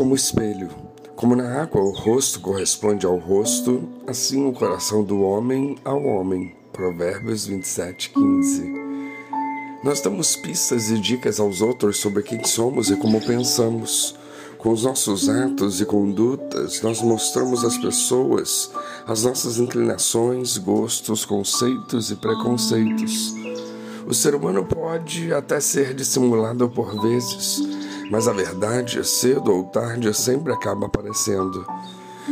como espelho. Como na água o rosto corresponde ao rosto, assim o coração do homem ao homem. Provérbios 27, 15. Nós damos pistas e dicas aos outros sobre quem somos e como pensamos. Com os nossos atos e condutas, nós mostramos às pessoas as nossas inclinações, gostos, conceitos e preconceitos. O ser humano pode até ser dissimulado por vezes, mas a verdade, cedo ou tarde, sempre acaba aparecendo.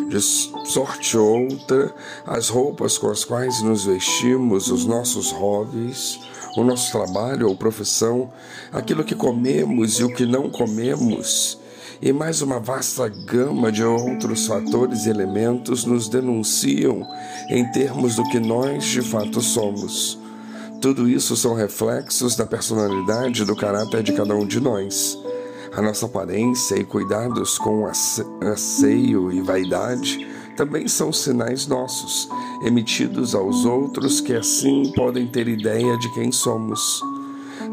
De sorte outra, as roupas com as quais nos vestimos, os nossos hobbies, o nosso trabalho ou profissão, aquilo que comemos e o que não comemos, e mais uma vasta gama de outros fatores e elementos nos denunciam em termos do que nós de fato somos. Tudo isso são reflexos da personalidade e do caráter de cada um de nós. A nossa aparência e cuidados com asseio e vaidade também são sinais nossos, emitidos aos outros que assim podem ter ideia de quem somos.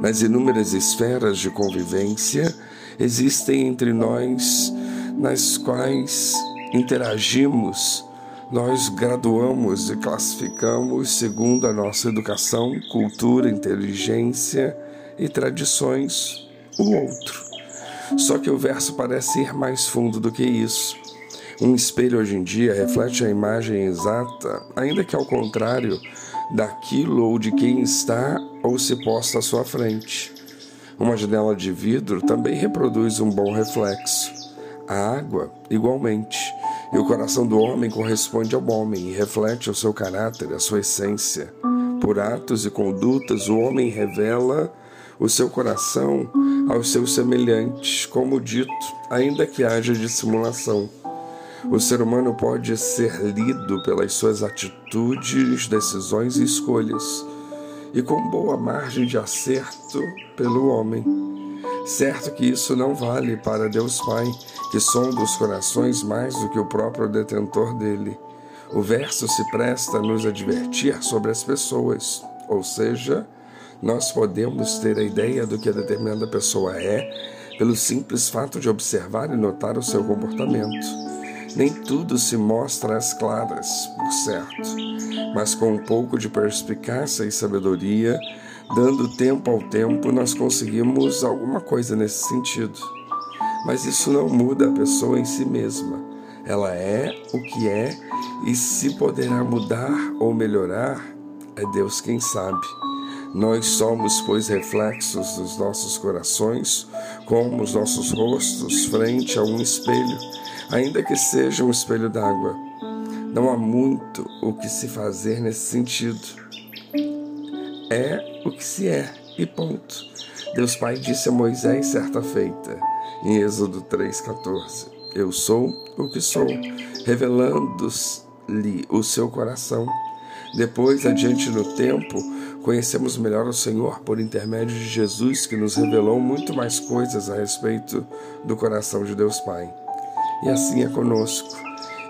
Nas inúmeras esferas de convivência, existem entre nós nas quais interagimos, nós graduamos e classificamos segundo a nossa educação, cultura, inteligência e tradições o outro. Só que o verso parece ir mais fundo do que isso. Um espelho hoje em dia reflete a imagem exata, ainda que ao contrário daquilo ou de quem está ou se posta à sua frente. Uma janela de vidro também reproduz um bom reflexo. A água, igualmente. E o coração do homem corresponde ao homem e reflete o seu caráter, a sua essência. Por atos e condutas, o homem revela o seu coração aos seus semelhantes, como dito, ainda que haja dissimulação. O ser humano pode ser lido pelas suas atitudes, decisões e escolhas e com boa margem de acerto pelo homem. Certo que isso não vale para Deus Pai, que sonda os corações mais do que o próprio detentor dele. O verso se presta a nos advertir sobre as pessoas, ou seja, nós podemos ter a ideia do que a determinada pessoa é pelo simples fato de observar e notar o seu comportamento. Nem tudo se mostra às claras, por certo, mas com um pouco de perspicácia e sabedoria, dando tempo ao tempo, nós conseguimos alguma coisa nesse sentido. Mas isso não muda a pessoa em si mesma. Ela é o que é e se poderá mudar ou melhorar, é Deus quem sabe. Nós somos, pois, reflexos dos nossos corações, como os nossos rostos frente a um espelho ainda que seja um espelho d'água. Não há muito o que se fazer nesse sentido. É o que se é, e ponto. Deus Pai disse a Moisés certa feita, em Êxodo 3,14: Eu sou o que sou, revelando-lhe o seu coração. Depois, adiante no tempo, conhecemos melhor o Senhor por intermédio de Jesus, que nos revelou muito mais coisas a respeito do coração de Deus Pai e assim é conosco.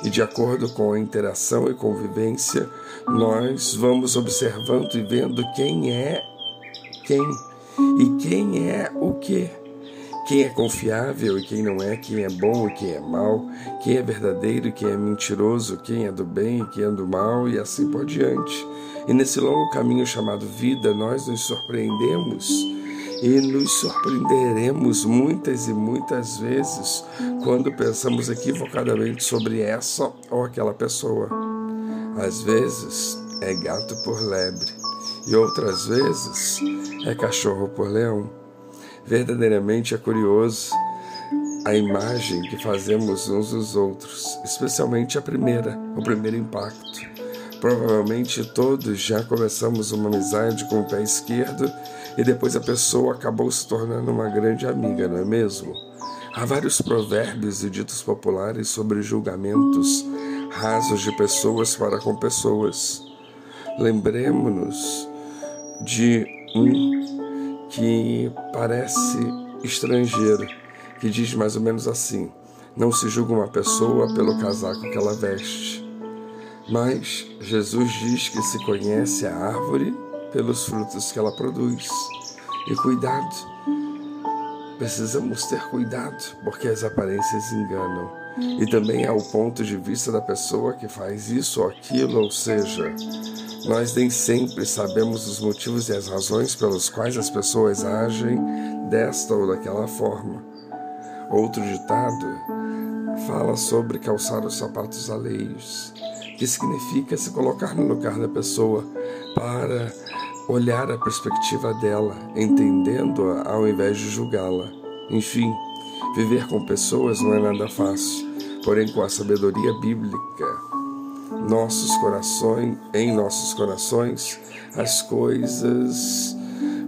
E de acordo com a interação e convivência, nós vamos observando e vendo quem é quem e quem é o que. Quem é confiável e quem não é, quem é bom e quem é mal, quem é verdadeiro e quem é mentiroso, quem é do bem e quem é do mal, e assim por diante. E nesse longo caminho chamado vida, nós nos surpreendemos e nos surpreenderemos muitas e muitas vezes quando pensamos equivocadamente sobre essa ou aquela pessoa. Às vezes é gato por lebre e outras vezes é cachorro por leão. Verdadeiramente é curioso a imagem que fazemos uns dos outros, especialmente a primeira, o primeiro impacto. Provavelmente todos já começamos uma amizade com o pé esquerdo e depois a pessoa acabou se tornando uma grande amiga, não é mesmo? Há vários provérbios e ditos populares sobre julgamentos rasos de pessoas para com pessoas. Lembremos-nos de um que parece estrangeiro, que diz mais ou menos assim: Não se julga uma pessoa pelo casaco que ela veste. Mas Jesus diz que se conhece a árvore pelos frutos que ela produz. E cuidado, precisamos ter cuidado, porque as aparências enganam. E também há o ponto de vista da pessoa que faz isso ou aquilo, ou seja, nós nem sempre sabemos os motivos e as razões pelos quais as pessoas agem desta ou daquela forma. Outro ditado fala sobre calçar os sapatos alheios, que significa se colocar no lugar da pessoa para olhar a perspectiva dela, entendendo-a ao invés de julgá-la. Enfim, viver com pessoas não é nada fácil, porém com a sabedoria bíblica, nossos corações, em nossos corações, as coisas,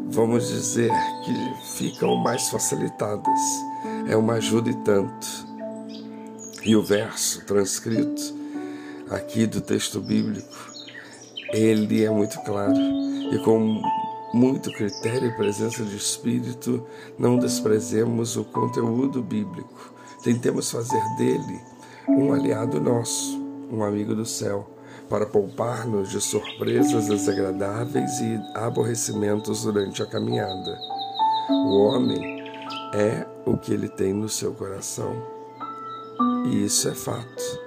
vamos dizer que ficam mais facilitadas. É uma ajuda e tanto. E o verso transcrito aqui do texto bíblico, ele é muito claro e com muito critério e presença de espírito, não desprezemos o conteúdo bíblico. Tentemos fazer dele um aliado nosso, um amigo do céu, para poupar-nos de surpresas desagradáveis e aborrecimentos durante a caminhada. O homem é o que ele tem no seu coração. E isso é fato.